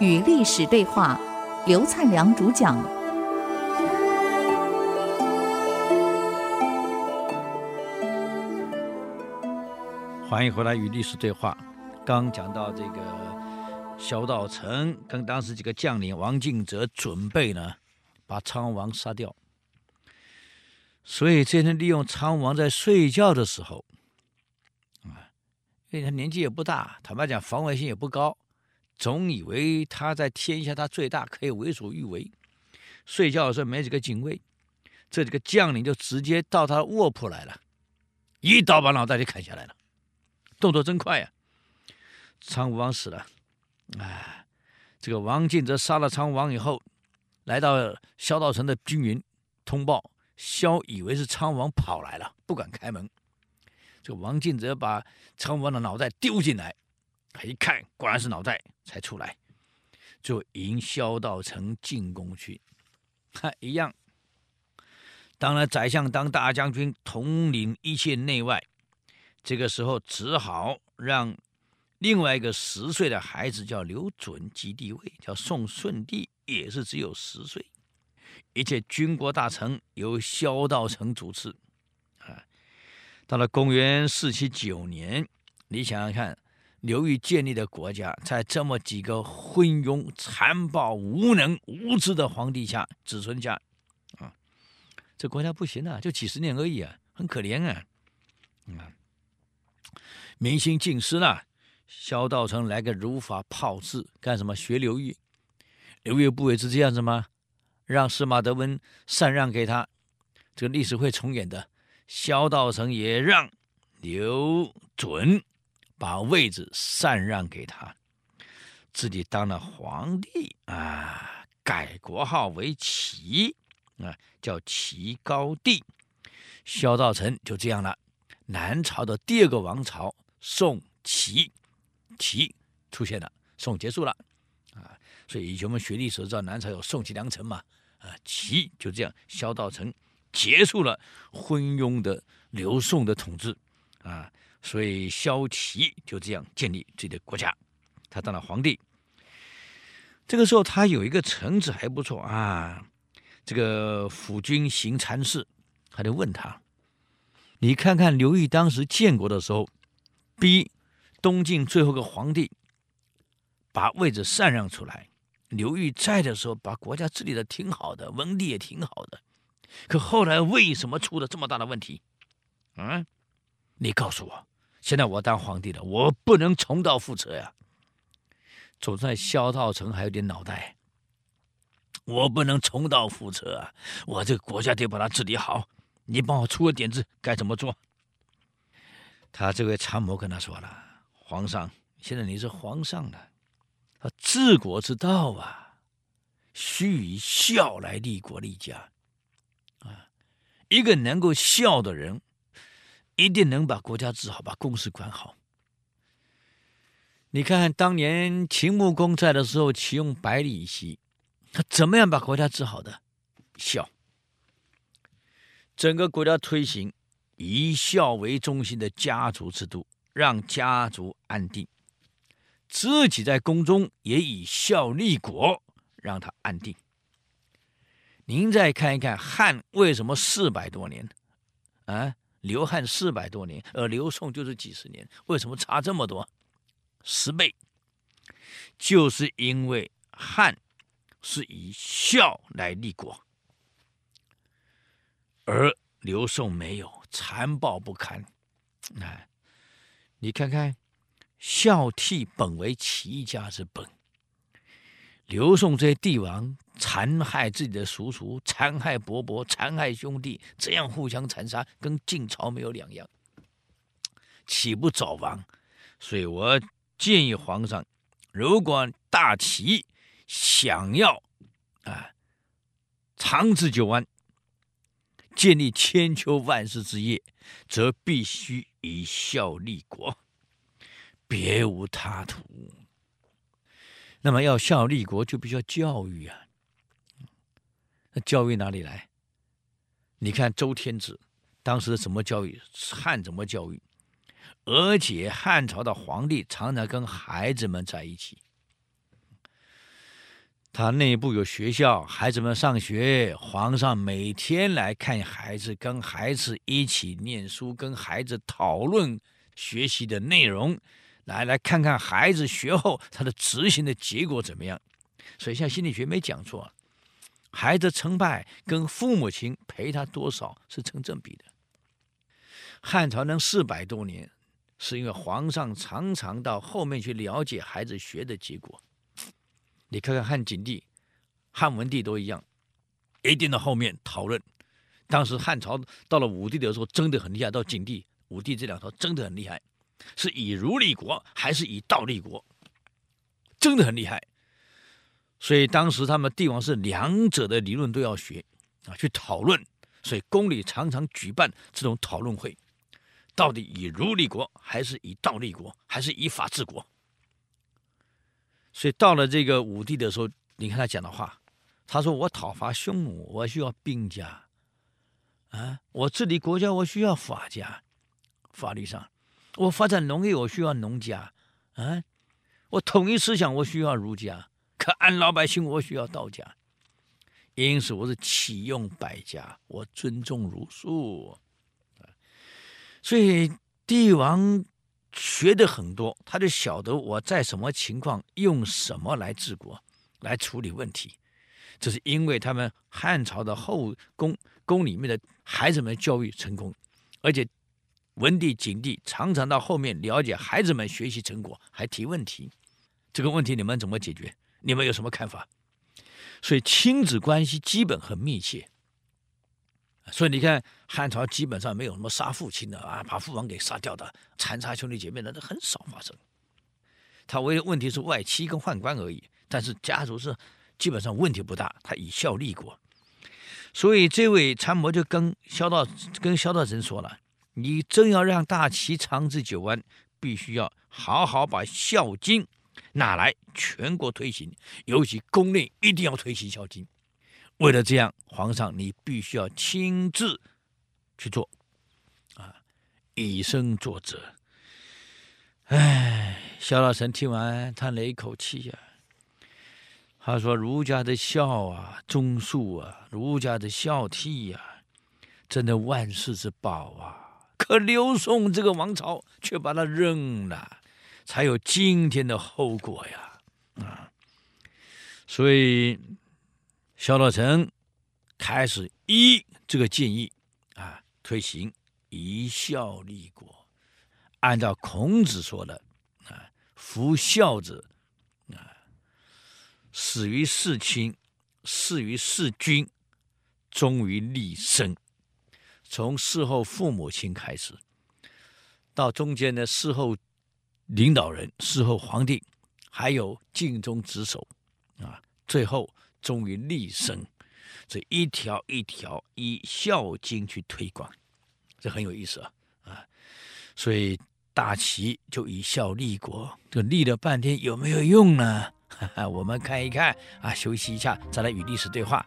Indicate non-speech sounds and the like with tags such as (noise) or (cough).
与历史对话，刘灿良主讲。欢迎回来与历史对话。刚讲到这个萧道成跟当时几个将领王敬哲准备呢，把昌王杀掉。所以这天利用昌王在睡觉的时候，因为他年纪也不大，坦白讲防卫性也不高。总以为他在天下他最大，可以为所欲为。睡觉的时候没几个警卫，这几个将领就直接到他卧铺来了，一刀把脑袋就砍下来了，动作真快呀、啊！昌武王死了，哎，这个王进则杀了昌武王以后，来到萧道成的军营通报，萧以为是昌王跑来了，不敢开门。这王敬则把昌王的脑袋丢进来。他一看，果然是脑袋，才出来，就迎萧道成进宫去。他一样，当了宰相，当大将军，统领一切内外。这个时候，只好让另外一个十岁的孩子叫刘准即帝位，叫宋顺帝，也是只有十岁。一切军国大臣由萧道成主持。到了公元四七九年，你想想看。刘裕建立的国家，在这么几个昏庸、残暴、无能、无知的皇帝下、子孙下，啊，这国家不行啊，就几十年而已啊，很可怜啊，啊，民心尽失了。萧道成来个如法炮制，干什么？学刘裕，刘裕不也是这样子吗？让司马德温禅让给他，这个历史会重演的。萧道成也让刘准。把位置禅让给他，自己当了皇帝啊，改国号为齐啊，叫齐高帝。萧道成就这样了，南朝的第二个王朝宋齐，齐出现了，宋结束了啊。所以以前我们学历史知道南朝有宋齐梁陈嘛啊，齐就这样，萧道成结束了昏庸的刘宋的统治啊。所以萧齐就这样建立自己的国家，他当了皇帝。这个时候他有一个臣子还不错啊，这个辅军行参事，他就问他：“你看看刘裕当时建国的时候，逼东晋最后个皇帝把位置禅让出来，刘裕在的时候把国家治理的挺好的，文帝也挺好的，可后来为什么出了这么大的问题？嗯？”你告诉我，现在我当皇帝了，我不能重蹈覆辙呀。总算萧道成还有点脑袋，我不能重蹈覆辙啊！我这个国家得把它治理好，你帮我出个点子，该怎么做？他这位参谋跟他说了：“皇上，现在你是皇上了，他治国之道啊，须以孝来立国立家！一个能够孝的人。”一定能把国家治好，把公司管好。你看看，当年秦穆公在的时候，启用百里奚，他怎么样把国家治好的？孝。整个国家推行以孝为中心的家族制度，让家族安定，自己在宫中也以孝立国，让他安定。您再看一看汉为什么四百多年啊？刘汉四百多年，而刘宋就是几十年，为什么差这么多？十倍，就是因为汉是以孝来立国，而刘宋没有，残暴不堪。哎，你看看，孝悌本为齐家之本。刘宋这些帝王残害自己的叔叔，残害伯伯，残害兄弟，这样互相残杀，跟晋朝没有两样，岂不早亡？所以我建议皇上，如果大齐想要啊长治久安，建立千秋万世之业，则必须以孝立国，别无他途。那么要孝立国，就必须要教育啊。教育哪里来？你看周天子当时怎么教育？汉怎么教育？而且汉朝的皇帝常常跟孩子们在一起。他内部有学校，孩子们上学，皇上每天来看孩子，跟孩子一起念书，跟孩子讨论学习的内容，来来看看孩子学后他的执行的结果怎么样。所以，像心理学没讲错，孩子成败跟父母亲陪他多少是成正比的。汉朝能四百多年，是因为皇上常常到后面去了解孩子学的结果。你看看汉景帝、汉文帝都一样，一定到后面讨论。当时汉朝到了武帝的时候，真的很厉害；到景帝、武帝这两朝真的很厉害，是以儒立国还是以道立国，真的很厉害。所以当时他们帝王是两者的理论都要学啊，去讨论。所以宫里常常举办这种讨论会，到底以儒立国还是以道立国，还是以法治国？所以到了这个武帝的时候，你看他讲的话，他说：“我讨伐匈奴，我需要兵家；啊，我治理国家，我需要法家。法律上，我发展农业，我需要农家；啊，我统一思想，我需要儒家；可安老百姓，我需要道家。因此，我是启用百家，我尊重儒术。所以帝王。”学的很多，他就晓得我在什么情况用什么来治国，来处理问题。这是因为他们汉朝的后宫宫里面的孩子们教育成功，而且文帝、景帝常常到后面了解孩子们学习成果，还提问题。这个问题你们怎么解决？你们有什么看法？所以亲子关系基本很密切。所以你看，汉朝基本上没有什么杀父亲的啊，把父王给杀掉的，残杀兄弟姐妹的，那很少发生。他唯一问题是外戚跟宦官而已，但是家族是基本上问题不大。他以孝立国，所以这位参谋就跟萧道跟萧道成说了：“你真要让大齐长治久安，必须要好好把《孝经》哪来全国推行，尤其宫内一定要推行《孝经》。”为了这样，皇上你必须要亲自去做，啊，以身作则。哎，萧老臣听完叹了一口气呀、他说：“儒家的孝啊，忠恕啊，儒家的孝悌呀、啊，真的万世之宝啊！可刘宋这个王朝却把它扔了，才有今天的后果呀！啊，所以。”萧道成开始依这个建议啊，推行以孝立国，按照孔子说的啊，夫孝者啊，始于事亲，事于事君，终于立身。从事后父母亲开始，到中间的事后领导人、事后皇帝，还有尽忠职守啊，最后。终于立身，这一条一条以《孝经》去推广，这很有意思啊啊！所以大齐就以孝立国，这立了半天有没有用呢？哈 (laughs) 哈，我们看一看啊，休息一下，再来与历史对话。